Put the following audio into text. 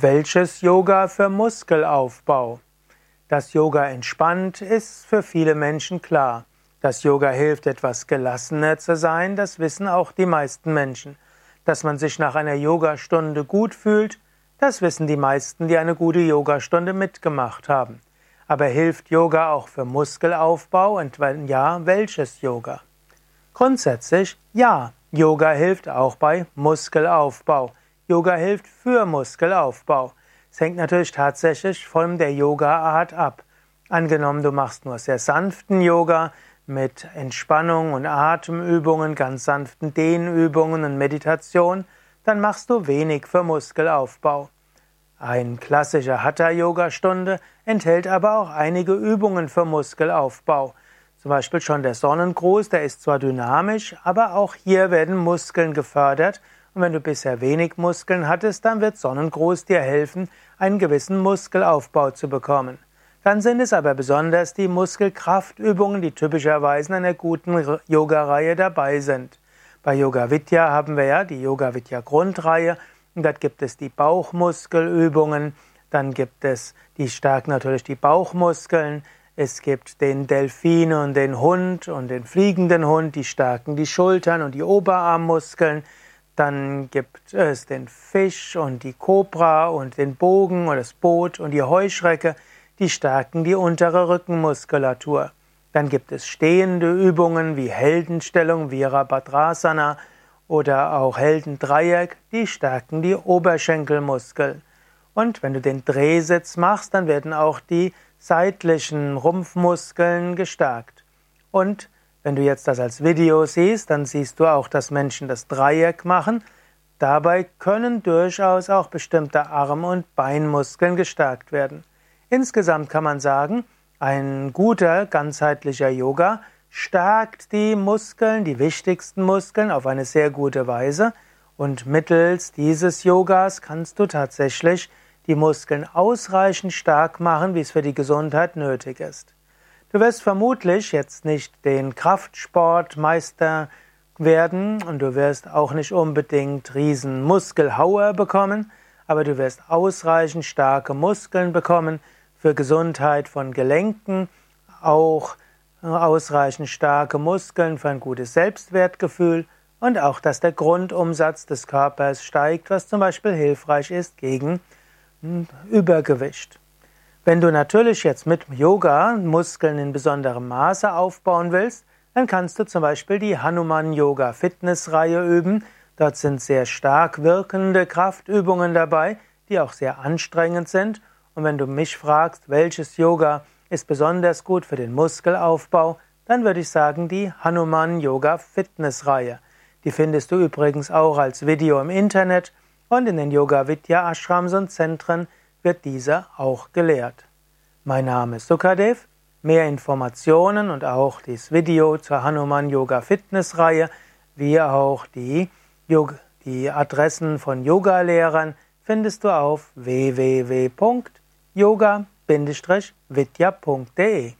Welches Yoga für Muskelaufbau? Dass Yoga entspannt, ist für viele Menschen klar. Dass Yoga hilft, etwas gelassener zu sein, das wissen auch die meisten Menschen. Dass man sich nach einer Yogastunde gut fühlt, das wissen die meisten, die eine gute Yogastunde mitgemacht haben. Aber hilft Yoga auch für Muskelaufbau und wenn ja, welches Yoga? Grundsätzlich ja, Yoga hilft auch bei Muskelaufbau. Yoga hilft für Muskelaufbau. Es hängt natürlich tatsächlich von der Yoga-Art ab. Angenommen, du machst nur sehr sanften Yoga mit Entspannung und Atemübungen, ganz sanften Dehnübungen und Meditation, dann machst du wenig für Muskelaufbau. Ein klassischer Hatha-Yoga-Stunde enthält aber auch einige Übungen für Muskelaufbau. Zum Beispiel schon der Sonnengruß, der ist zwar dynamisch, aber auch hier werden Muskeln gefördert und wenn du bisher wenig Muskeln hattest, dann wird Sonnengruß dir helfen, einen gewissen Muskelaufbau zu bekommen. Dann sind es aber besonders die Muskelkraftübungen, die typischerweise in einer guten Yoga-Reihe dabei sind. Bei Yoga Vidya haben wir ja die Yoga Vidya Grundreihe und dort gibt es die Bauchmuskelübungen, dann gibt es, die stärken natürlich die Bauchmuskeln, es gibt den Delfin und den Hund und den fliegenden Hund, die stärken die Schultern und die Oberarmmuskeln. Dann gibt es den Fisch und die Kobra und den Bogen und das Boot und die Heuschrecke, die stärken die untere Rückenmuskulatur. Dann gibt es stehende Übungen wie Heldenstellung, Virabhadrasana oder auch Heldendreieck, die stärken die Oberschenkelmuskeln. Und wenn du den Drehsitz machst, dann werden auch die seitlichen Rumpfmuskeln gestärkt. Und wenn du jetzt das als Video siehst, dann siehst du auch, dass Menschen das Dreieck machen. Dabei können durchaus auch bestimmte Arm- und Beinmuskeln gestärkt werden. Insgesamt kann man sagen, ein guter ganzheitlicher Yoga stärkt die Muskeln, die wichtigsten Muskeln auf eine sehr gute Weise und mittels dieses Yogas kannst du tatsächlich die Muskeln ausreichend stark machen, wie es für die Gesundheit nötig ist. Du wirst vermutlich jetzt nicht den Kraftsportmeister werden und du wirst auch nicht unbedingt riesen Muskelhauer bekommen, aber du wirst ausreichend starke Muskeln bekommen für Gesundheit von Gelenken, auch ausreichend starke Muskeln für ein gutes Selbstwertgefühl und auch, dass der Grundumsatz des Körpers steigt, was zum Beispiel hilfreich ist gegen hm, Übergewicht. Wenn du natürlich jetzt mit Yoga Muskeln in besonderem Maße aufbauen willst, dann kannst du zum Beispiel die Hanuman Yoga Fitness Reihe üben. Dort sind sehr stark wirkende Kraftübungen dabei, die auch sehr anstrengend sind. Und wenn du mich fragst, welches Yoga ist besonders gut für den Muskelaufbau, dann würde ich sagen die Hanuman Yoga Fitness Reihe. Die findest du übrigens auch als Video im Internet und in den Yoga Vidya Ashrams und Zentren wird dieser auch gelehrt. Mein Name ist Sukadev. Mehr Informationen und auch das Video zur Hanuman Yoga Fitness Reihe, wie auch die, die Adressen von Yogalehrern findest du auf www.yoga-vidya.de.